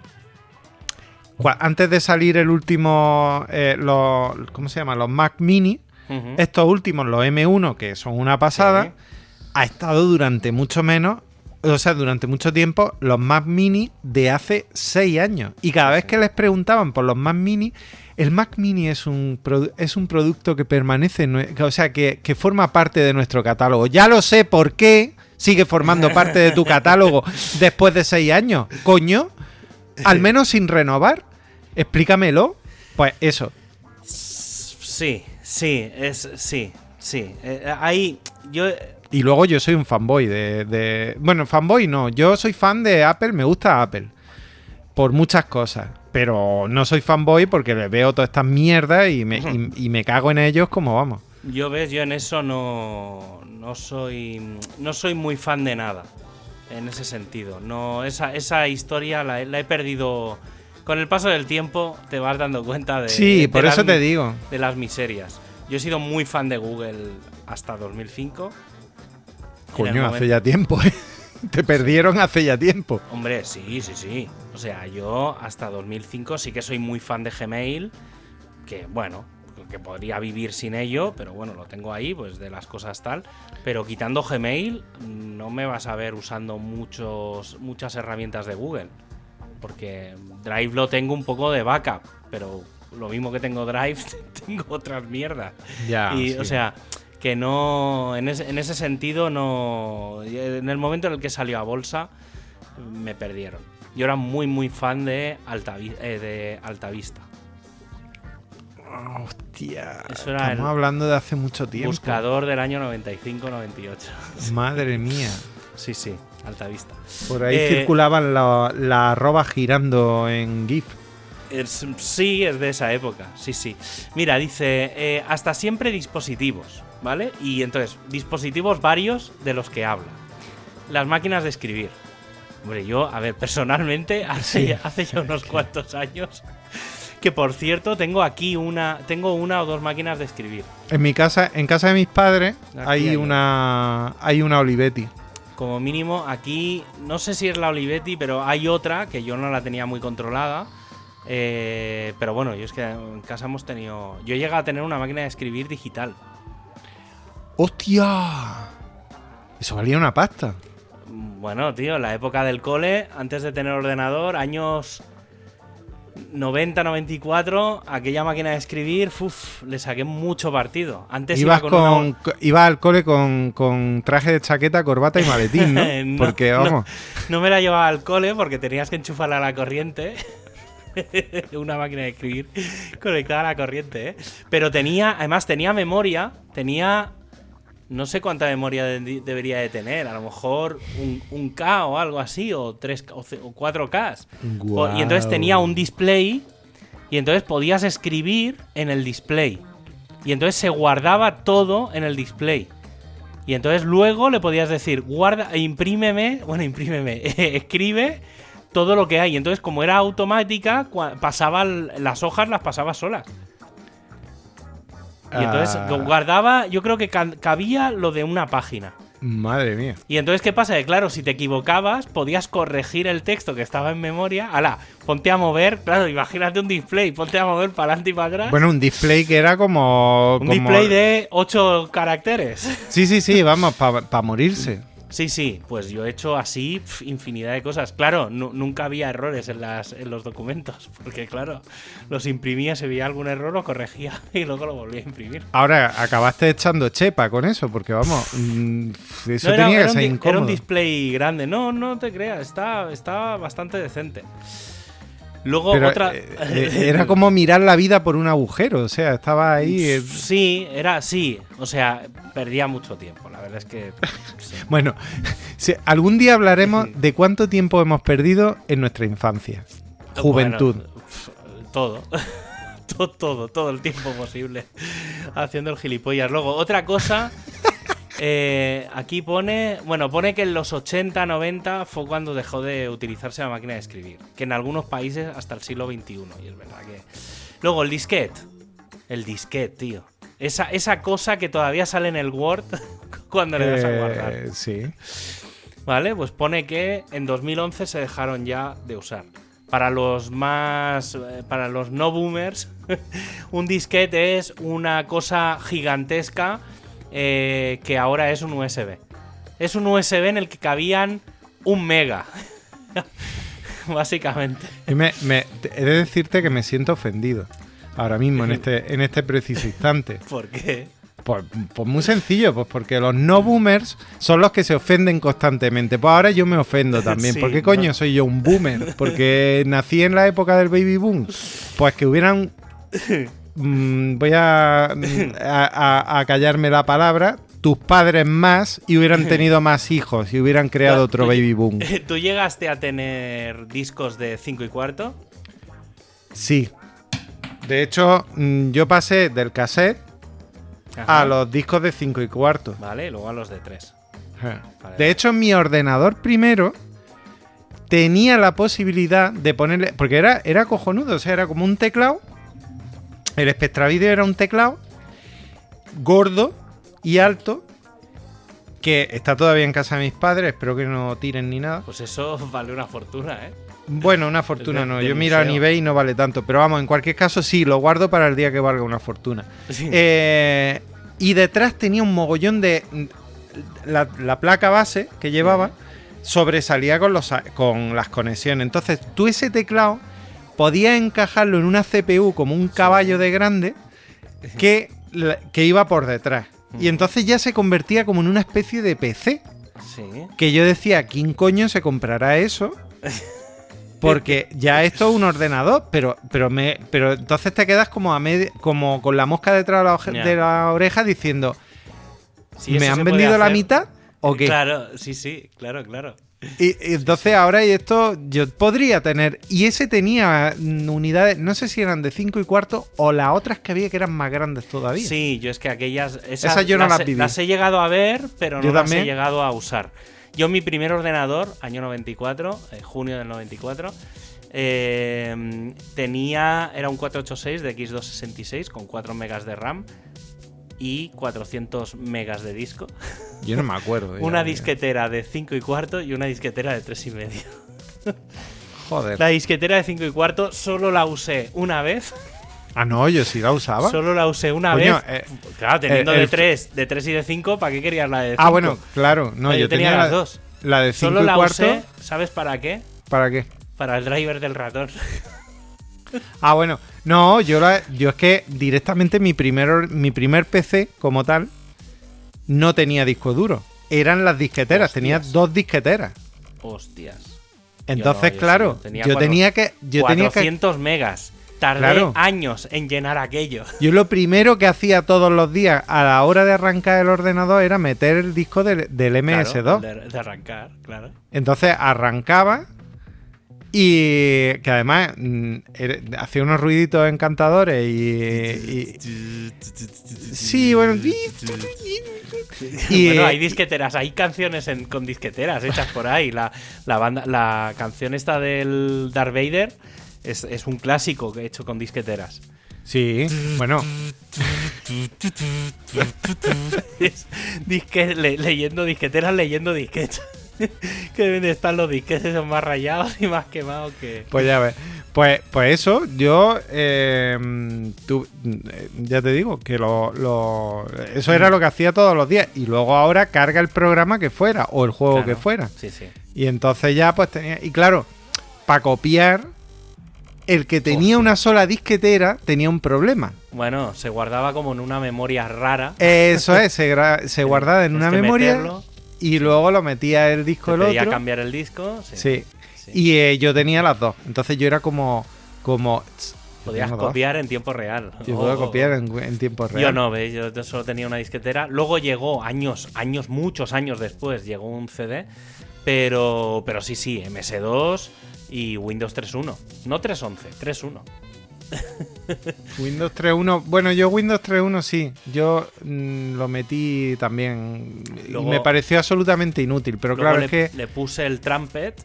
antes de salir el último eh, los, ¿cómo se llama? los Mac Mini estos últimos, los M1, que son una pasada, Sí. ha estado durante mucho menos, o sea, durante mucho tiempo, los Mac Mini de hace 6 años. Y cada vez que les preguntaban por los Mac Mini, el Mac Mini es un, es un producto que permanece, o sea, que, que forma parte de nuestro catálogo. Ya lo sé por qué sigue formando parte de tu catálogo después de 6 años. Coño, al menos sin renovar. Explícamelo. Pues eso, Sí, sí, es sí, sí. Eh, ahí yo Y luego yo soy un fanboy de, de- Bueno, fanboy no. Yo soy fan de Apple, me gusta Apple. Por muchas cosas. Pero no soy fanboy porque les veo todas estas mierdas y me, y, y me cago en ellos como vamos. yo ves, yo en eso no no soy no soy muy fan de nada. En ese sentido, no esa, esa historia la, he- la he perdido con el paso del tiempo te vas dando cuenta de Sí, de por las eso te mi- digo. de las miserias. Yo he sido muy fan de Google hasta 2005. En el Coño, hace ya tiempo, ¿eh? Te perdieron hace ya tiempo. Hombre, sí, sí, sí. O sea, yo hasta 2005 sí que soy muy fan de Gmail, que bueno, que podría vivir sin ello, pero bueno, lo tengo ahí, pues de las cosas tal. Pero quitando Gmail, no me vas a ver usando muchos, muchas herramientas de Google. Porque Drive lo tengo un poco de backup, pero lo mismo que tengo Drive, tengo otras mierdas. Ya. y, sí. o sea, que no. En ese, en ese sentido, no. En el momento en el que salió a bolsa, me perdieron. Yo era muy, muy fan de, Altavi- eh, de Altavista. Hostia. Eso era Estamos hablando de hace mucho tiempo. Buscador del año 95-98. Madre mía. Sí, sí, Altavista. Por ahí Eh, circulaban la- las arrobas girando en GIF. Es- sí, es de esa época. Sí, sí. Mira, dice, eh, hasta siempre dispositivos, ¿vale? Y entonces, dispositivos varios de los que habla. Las máquinas de escribir. Hombre, yo, a ver, personalmente, hace, Sí. hace ya unos cuantos años, que por cierto, tengo aquí una, tengo una o dos máquinas de escribir. En mi casa, en casa de mis padres, hay hay una, hay una Olivetti. Como mínimo, aquí, no sé si es la Olivetti, pero hay otra que yo no la tenía muy controlada. Eh, pero bueno, yo es que en casa hemos tenido. Yo llegué a tener una máquina de escribir digital. ¡Hostia! Eso valía una pasta. Bueno, tío, la época del cole, antes de tener ordenador, años 90, 94, aquella máquina de escribir, uf, le saqué mucho partido. Antes Ibas iba con, una- ibas al cole con, con traje de chaqueta, corbata y maletín, ¿no? No, Porque, no. vamos, No me la llevaba al cole porque tenías que enchufarla a la corriente. Una máquina de escribir conectada a la corriente, ¿eh? Pero tenía, además tenía memoria, tenía... No sé cuánta memoria de- debería de tener, a lo mejor un, un K o algo así, o, 3, o, o 4K. Y entonces tenía un display y entonces podías escribir en el display. Y entonces se guardaba todo en el display. Y entonces luego le podías decir, guarda, imprímeme, bueno, imprímeme, escribe todo lo que hay. Y entonces, como era automática, pasaba las hojas las pasaba solas. Y entonces Ah. guardaba, yo creo que ca- cabía lo de una página. Madre mía. Y entonces, ¿qué pasa? Que claro, si te equivocabas, podías corregir el texto que estaba en memoria. ¡Hala! Ponte a mover, claro, imagínate un display, ponte a mover para adelante y para atrás. Bueno, un display que era como. un como- display de 8 caracteres. Sí, sí, sí, vamos, para morirse. Sí, sí, pues yo he hecho así pf, infinidad de cosas. Claro, nu- nunca había errores en, las, en los documentos, porque claro, los imprimía, se veía algún error, lo corregía y luego lo volvía a imprimir. Ahora, acabaste echando chepa con eso, porque vamos, mm, eso No, era, tenía era que ser di- era incómodo. un display grande. No, no te creas, está, está bastante decente. Luego Pero otra. eh, eh, era como mirar la vida por un agujero, o sea, estaba ahí. eh, Sí, era sí. O sea, perdía mucho tiempo. La verdad es que. sí. Bueno, si- algún día hablaremos de cuánto tiempo hemos perdido en nuestra infancia, juventud. Bueno, todo. todo. Todo, todo el tiempo posible. Haciendo el gilipollas. Luego, otra cosa. Eh, aquí pone. Bueno, pone que en los 80, 90 fue cuando dejó de utilizarse la máquina de escribir. Que en algunos países hasta el siglo XXI. Y es verdad que. Luego, el disquete. El disquete, tío. Esa, esa cosa que todavía sale en el Word cuando le das a guardar. Eh, sí. ¿Vale? Pues pone que en 2011 se dejaron ya de usar. Para los más. eh, Para los no boomers, un disquete es una cosa gigantesca eh, que ahora es un USB. Es un USB en el que cabían un mega. Básicamente. Y me- me- he de decirte que me siento ofendido ahora mismo, en este, en este preciso instante. ¿Por qué? Pues, pues muy sencillo, pues porque los no boomers son los que se ofenden constantemente. Pues ahora yo me ofendo también. Sí, ¿Por qué coño no. soy yo un boomer? Porque nací en la época del baby boom. Pues que hubieran. Mm, voy a, mm, a, callarme la palabra. Tus padres más y hubieran tenido más hijos y hubieran creado otro Tú- baby boom. ¿Tú llegaste a tener discos de 5 y cuarto? Sí. De hecho, mm, yo pasé del cassette Ajá. a los discos de 5 y cuarto. Vale, y luego a los de 3. Ajá. Vale. De hecho, mi ordenador primero tenía la posibilidad de ponerle. Porque era, era cojonudo, o sea, era como un teclado. El Spectra Video era un teclado gordo y alto. Que está todavía en casa de mis padres, espero que no tiren ni nada. Pues eso vale una fortuna, ¿eh? Bueno, una fortuna de- no. Yo miro museo. eBay y no vale tanto. Pero vamos, en cualquier caso, sí, lo guardo para el día que valga una fortuna. Sí. Eh, y detrás tenía un mogollón de. La, la placa base que llevaba sobresalía con, los, a- con las conexiones. Entonces, tú ese teclado podías encajarlo en una CPU como un caballo de grande que, que iba por detrás. Y entonces ya se convertía como en una especie de PC. Sí. Que yo decía, ¿quién coño se comprará eso? Porque ya esto es un ordenador, pero, pero, me, pero entonces te quedas como, a medi- como con la mosca detrás de la, oje- Ya. de la oreja diciendo, Sí, ¿me han vendido la mitad o qué? Claro, sí, sí, claro, claro. Y, y entonces ahora y esto yo podría tener, y ese tenía unidades, no sé si eran de 5 y cuarto o las otras que había que eran más grandes todavía. Sí, yo es que aquellas. Esas, Esas yo no las viví. las he llegado a ver, pero Yo no las he llegado a usar. Yo, mi primer ordenador, año 94, eh, junio del 94, eh, tenía. Era un 486 de X266 con 4 megas de RAM y 400 megas de disco. Yo no me acuerdo. Una disquetera de 5 y cuarto y una disquetera de 3 y medio. Joder. La disquetera de 5 y cuarto solo la usé una vez. Ah, no, yo sí la usaba. Solo la usé una Coño, vez. eh, claro, teniendo el- de el- 3, de 3 y de 5, ¿para qué querías la de 5? Ah, bueno, claro. No, yo, yo, tenía, la, las dos. La de 5 Solo y la cuarto. usé, ¿sabes para qué? ¿Para qué? Para el driver del ratón. Ah, bueno. No, yo, la- yo es que directamente mi primer, mi primer PC como tal no tenía disco duro. Eran las disqueteras, tenía Hostias. dos disqueteras. Hostias. Entonces, yo claro, yo tenía yo cuatro- tenía que... Yo tenía que 400 megas. Tardé Claro. años en llenar aquello. Yo lo primero que hacía todos los días a la hora de arrancar el ordenador era meter el disco del, del MS2. Claro, de, de arrancar, claro. Entonces arrancaba y que además mm, hacía unos ruiditos encantadores y... y- sí, bueno... Y, bueno, hay disqueteras, hay canciones en- con disqueteras hechas por ahí. La, la banda, la canción esta del Darth Vader es, es un clásico hecho con disqueteras. Sí, bueno, Es disque- le- leyendo disqueteras, leyendo disquetes. que deben de estar los disquetes son más rayados y más quemados que. pues ya ves. Pues, pues eso, yo, eh, tú- eh, ya te digo, que lo, lo- eso era lo que hacía todos los días. Y luego ahora carga el programa que fuera o el juego Claro. que fuera. Sí, sí. Y entonces ya pues tenía... Y claro, para copiar, el que tenía una sola disquetera tenía un problema. Bueno, se guardaba como en una memoria rara. Eso es, se, se guardaba en una memoria meterlo, y luego lo metía el disco el otro. cambiar el disco. Sí. Sí. sí. Y eh, yo tenía las dos. Entonces yo era como... como Podías copiar en tiempo real. Yo Oh, puedo copiar en, en tiempo real. Yo no, ¿veis? Yo yo solo tenía una disquetera. Luego llegó, años, años, muchos años después, llegó un CD. Pero, pero sí, sí, MS2 y Windows 3.1. No 3.11, 3.1. Windows 3.1... Bueno, yo Windows 3.1 sí. Yo mm, lo metí también. Luego- y me pareció absolutamente inútil. Pero claro, le, es que... le puse el Trumpet,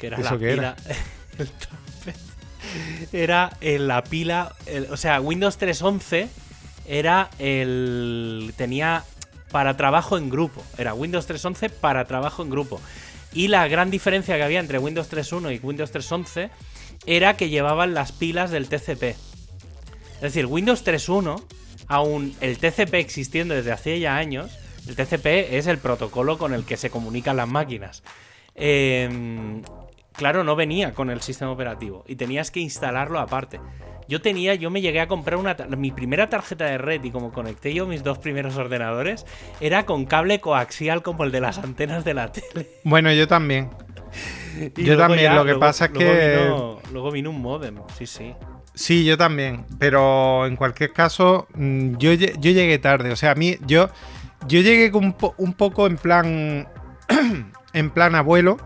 que era ¿Eso la pila. era? el Trumpet era en la pila. el- o sea, Windows 3.11 era el. tenía para trabajo en grupo. Era Windows 3.11 para trabajo en grupo. Y la gran diferencia que había entre Windows 3.1 y Windows 3.11 era que llevaban las pilas del TCP. Es decir, Windows 3.1, aún el TCP existiendo desde hace ya años, el TCP es el protocolo con el que se comunican las máquinas. Eh, claro, no venía con el sistema operativo y tenías que instalarlo aparte. Yo tenía, yo me llegué a comprar una, mi primera tarjeta de red y como conecté yo mis dos primeros ordenadores, era con cable coaxial como el de las antenas de la tele. Bueno, yo también. Yo también, lo que pasa es que- Vino, luego vino un modem, sí, sí. Sí, yo también. Pero en cualquier caso, mm, yo, yo llegué tarde. O sea, a mí, yo, yo llegué un, po- un poco en plan. en plan abuelo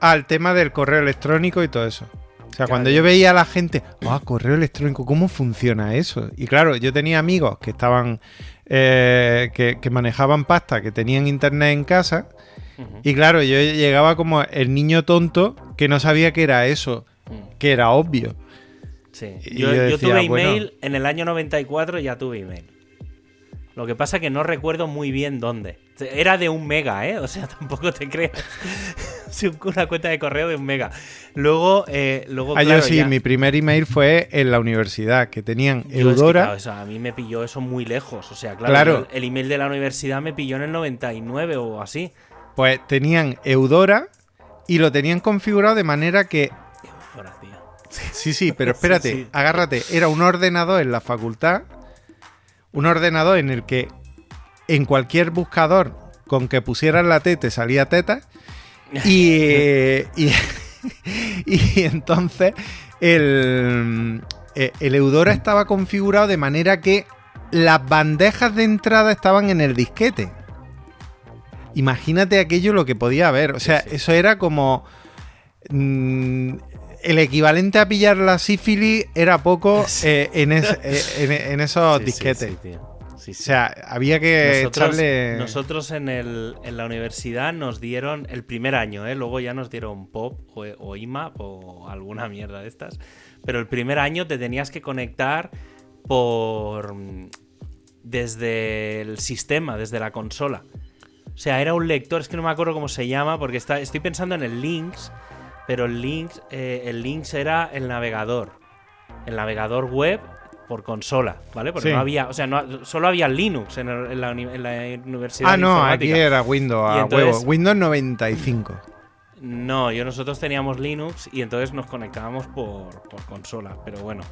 al tema del correo electrónico y todo eso. O sea, Claro. cuando yo veía a la gente, ah, correo electrónico, ¿cómo funciona eso? Y claro, yo tenía amigos que estaban. eh, que, que manejaban pasta, que tenían internet en casa. Y claro, yo llegaba como el niño tonto que no sabía que era eso. Que era obvio. Sí. Yo, yo yo decía, tuve bueno. email en el año 94, ya tuve email. Lo que pasa que no recuerdo muy bien dónde. Era de un mega, ¿eh? O sea, tampoco te creas. Una cuenta de correo de un mega. Luego, eh, luego Ah, claro, yo sí, ya- mi primer email fue en la universidad, que tenían yo es que, Eudora. claro, eso, a mí me pilló eso muy lejos. O sea, claro, Claro. el, el email de la universidad me pilló en el 99 o así. Pues tenían Eudora y lo tenían configurado de manera que. Sí, sí, pero espérate, Sí, sí. agárrate. Era un ordenador en la facultad. Un ordenador en el que en cualquier buscador con que pusieras la T te salía teta. Y, eh, y, y entonces el, eh, el Eudora estaba configurado de manera que las bandejas de entrada estaban en el disquete. Imagínate aquello lo que podía haber. O sea, sí. eso era como. mm, el equivalente a pillar la sífilis era poco eh, en, es- eh, en- en esos Sí, disquetes. sí. Sí. O sea, había que nosotros, echarle. nosotros en, el, en la universidad nos dieron el primer año, ¿eh? luego ya nos dieron POP o, o IMAP o alguna mierda de estas. Pero el primer año te tenías que conectar por desde el sistema, desde la consola. O sea, era un lector, es que no me acuerdo cómo se llama, porque está, estoy pensando en el Lynx, pero el Lynx, eh, el Lynx era el navegador. El navegador web por consola, ¿vale? Porque Sí. no había, o sea, no, solo había Linux en, el- en la, en la universidad. Ah, no, aquí era Windows Y a entonces- huevo. Windows 95. No, yo nosotros teníamos Linux y entonces nos conectábamos por, por consola, pero bueno.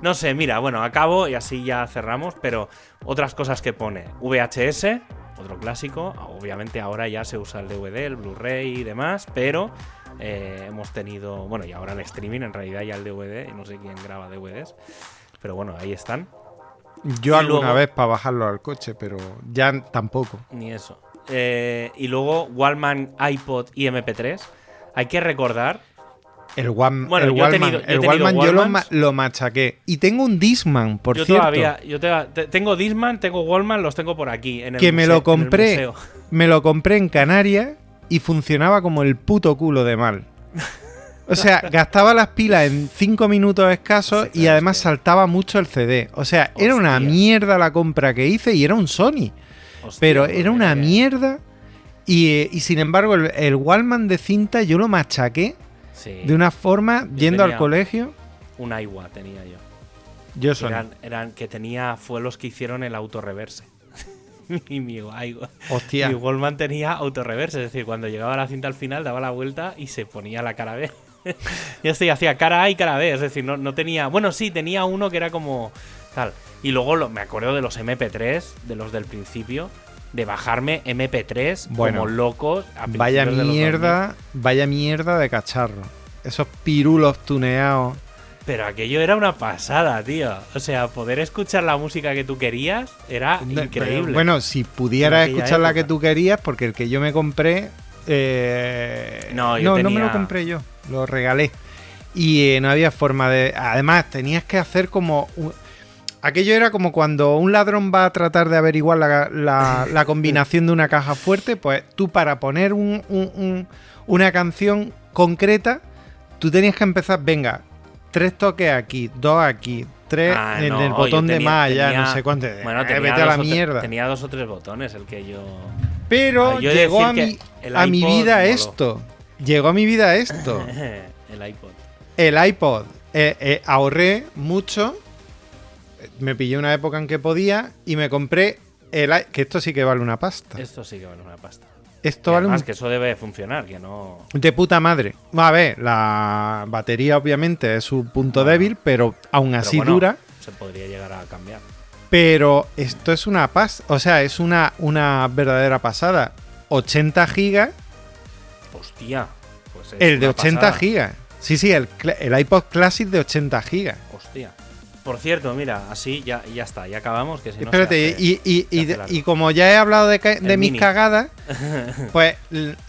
No sé, mira, bueno, acabo y así ya cerramos, pero otras cosas que pone. VHS, otro clásico, obviamente ahora ya se usa el DVD, el Blu-ray y demás, pero eh, hemos tenido, bueno, y ahora el streaming, en realidad ya el DVD, y no sé quién graba DVDs, pero bueno, ahí están. Yo Y alguna luego- vez para bajarlo al coche, pero ya tampoco. Ni eso. Eh, y luego Wallman, iPod y MP3. Hay que recordar. El, One, Bueno, el yo he Wallman, tenido- yo he el tenido Wallman yo lo, lo machaqué. Y tengo un Disman, por yo cierto, todavía. Yo te- te- tengo Disman, tengo Wallman, los tengo por aquí. En el que me lo compré. Me lo compré en Canarias y funcionaba como el puto culo de mal. O sea, gastaba las pilas en 5 minutos escasos Sí, y además saltaba mucho el CD. O sea, era una mierda la compra que hice y era un Sony. Hostia, Pero pues era una mierda. Y, eh, y sin embargo, el, el Wallman de cinta yo lo machaqué Sí, de una forma yendo al colegio. un iWa tenía yo. Yo Sony. Eran, eran que tenía. Fue los que hicieron el autorreverse. y mi, Hostia. mi Wallman tenía autorreverse. Es decir, cuando llegaba la cinta al final, daba la vuelta y se ponía la cara B. y este hacía cara A y cara B. Es decir, no, no tenía. Bueno, sí, tenía uno que era como. Tal. Y luego lo- me acuerdo de los MP3, de los del principio. De bajarme MP3 Bueno, como locos. a Vaya principios de los 2000. mierda, vaya mierda de cacharro. Esos pirulos tuneados. Pero aquello era una pasada, tío. O sea, poder escuchar la música que tú querías era increíble. Bueno, si pudieras escuchar la que tú querías, porque el que yo me compré. eh, No, yo no, no me lo compré yo, lo regalé. Y eh, no había forma de. Además, tenías que hacer como. un- Aquello era como cuando un ladrón va a tratar de averiguar la, la- la combinación de una caja fuerte, pues tú para poner un- un- un- una canción concreta, tú tenías que empezar, venga, tres toques aquí, dos aquí, tres Ah, en no, el botón de más allá, no sé cuánto. Bueno, Eh, tenía, vete a la mierda. tenía dos o tres botones el que yo. Pero Ah, yo llegó a mi, a mi vida moló. esto. Llegó a mi vida esto. el iPod. El iPod. Eh, eh, ahorré mucho. Me pillé una época en que podía y me compré el que esto sí que vale una pasta. Esto sí que vale una pasta. Esto vale además un que eso debe funcionar, que no. de puta madre. A ver, la batería obviamente es su punto débil, pero aún Pero así bueno, dura. Se podría llegar a cambiar. Pero esto es una pasta. O sea, es una, una verdadera pasada. 80 gigas. Hostia. Pues es El de una 80 pasada. gigas. Sí, sí, el, el iPod Classic de 80 gigas. Hostia. Por cierto, mira, así ya, ya está, ya acabamos. Que si no se Espérate, hace- y, y- y- se como ya he hablado de, de mis mini. cagadas, pues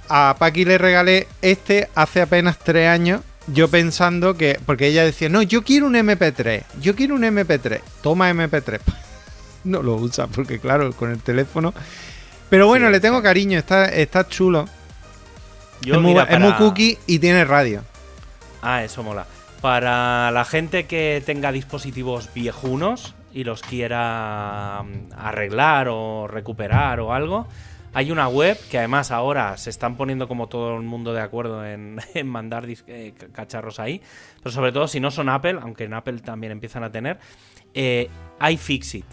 a Paqui le regalé este hace apenas tres años. Yo pensando que. Porque ella decía, no, yo quiero un MP3. Yo quiero un MP3. Toma MP3. no lo usa, porque claro, con el teléfono. Pero bueno, Sí, le tengo cariño, está, está chulo. Yo, es, muy, mira, es muy cookie y tiene radio. Ah, eso mola. Para la gente que tenga dispositivos viejunos y los quiera mm, arreglar o recuperar o algo, hay una web que además ahora se están poniendo como todo el mundo de acuerdo en, en mandar eh, ca- cacharros ahí, pero sobre todo si no son Apple, aunque en Apple también empiezan a tener, eh, iFixit.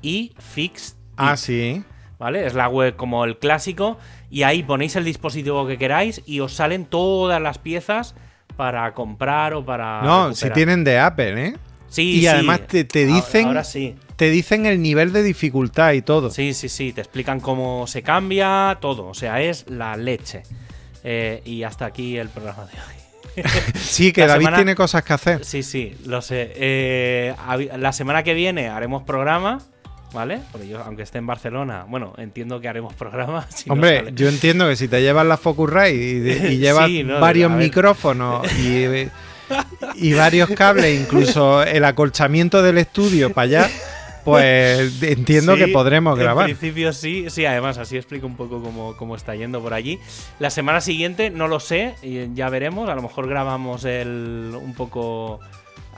Y Fix Ah, sí. ¿vale? Es la web como el clásico y ahí ponéis el dispositivo que queráis y os salen todas las piezas para comprar o para No, recuperar. si tienen de Apple, ¿eh? Sí, y sí. además te- te dicen- Ahora, sí. Te dicen el nivel de dificultad y todo. Sí, sí, sí. Te explican cómo se cambia todo. O sea, es la leche. Eh, y hasta aquí el programa de hoy. Sí, que La David semana- tiene cosas que hacer. Sí, sí, lo sé. Eh, la semana que viene haremos programa, ¿vale? Porque yo, aunque esté en Barcelona, bueno, entiendo que haremos programa. si no Hombre, yo entiendo que si te llevas la Focusrite y, y llevas Sí, no, varios micrófonos y, y varios cables, incluso el acolchamiento del estudio para allá, pues entiendo Sí, que podremos grabar. En principio sí, sí, además así explico un poco cómo, cómo está yendo por allí. La semana siguiente no lo sé, ya veremos, a lo mejor grabamos el un poco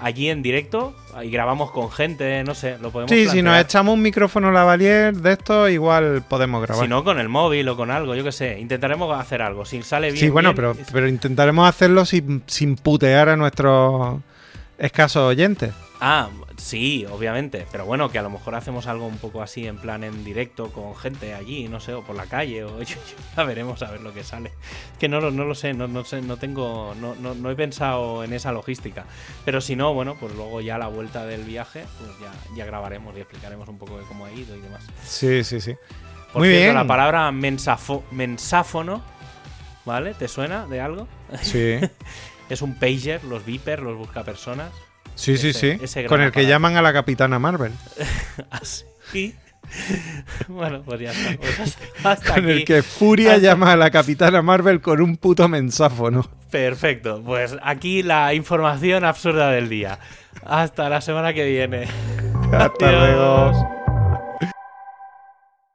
allí en directo y grabamos con gente, no sé, lo podemos Sí, si nos plantear. echamos un micrófono lavalier de esto, igual podemos grabar. Si no, con el móvil o con algo, yo qué sé. Intentaremos hacer algo. Si sale bien. sí, bueno, bien, pero, pero intentaremos hacerlo sin, sin putear a nuestros escasos oyentes. Ah, sí, obviamente. Pero bueno, que a lo mejor hacemos algo un poco así en plan en directo con gente allí, no sé, o por la calle, o ya veremos a ver lo que sale. Que no, lo- no lo sé, no, no sé, no tengo, no, no, no he pensado en esa logística. Pero si no, bueno, pues luego ya a la vuelta del viaje, pues ya, ya grabaremos y explicaremos un poco de cómo ha ido y demás. Sí, sí, sí. Por Muy cierto, bien. la palabra mensafo- mensáfono, ¿vale? ¿Te suena de algo? Sí, Es un pager, los beepers, los buscapersonas. Sí, sí, Ese- sí. ese Con el que llaman a la Capitana Marvel. Así. bueno, pues ya está. Pues hasta, Con el que Furia Hasta- llama a la Capitana Marvel con un puto mensáfono. Perfecto. Pues aquí la información absurda del día. Hasta la semana que viene. Hasta Adiós. luego.